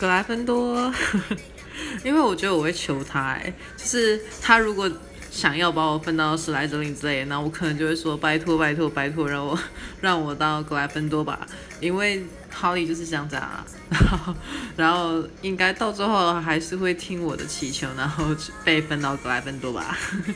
格莱芬多，因为我觉得我会求他，哎，就是他如果想要把我分到史莱哲林之类，那我可能就会说拜托拜托拜托，让我 让我到格莱芬多吧，因为哈利就是这样子啊，然后然后应该到最后还是会听我的祈求，然后被分到格莱芬多吧。呵呵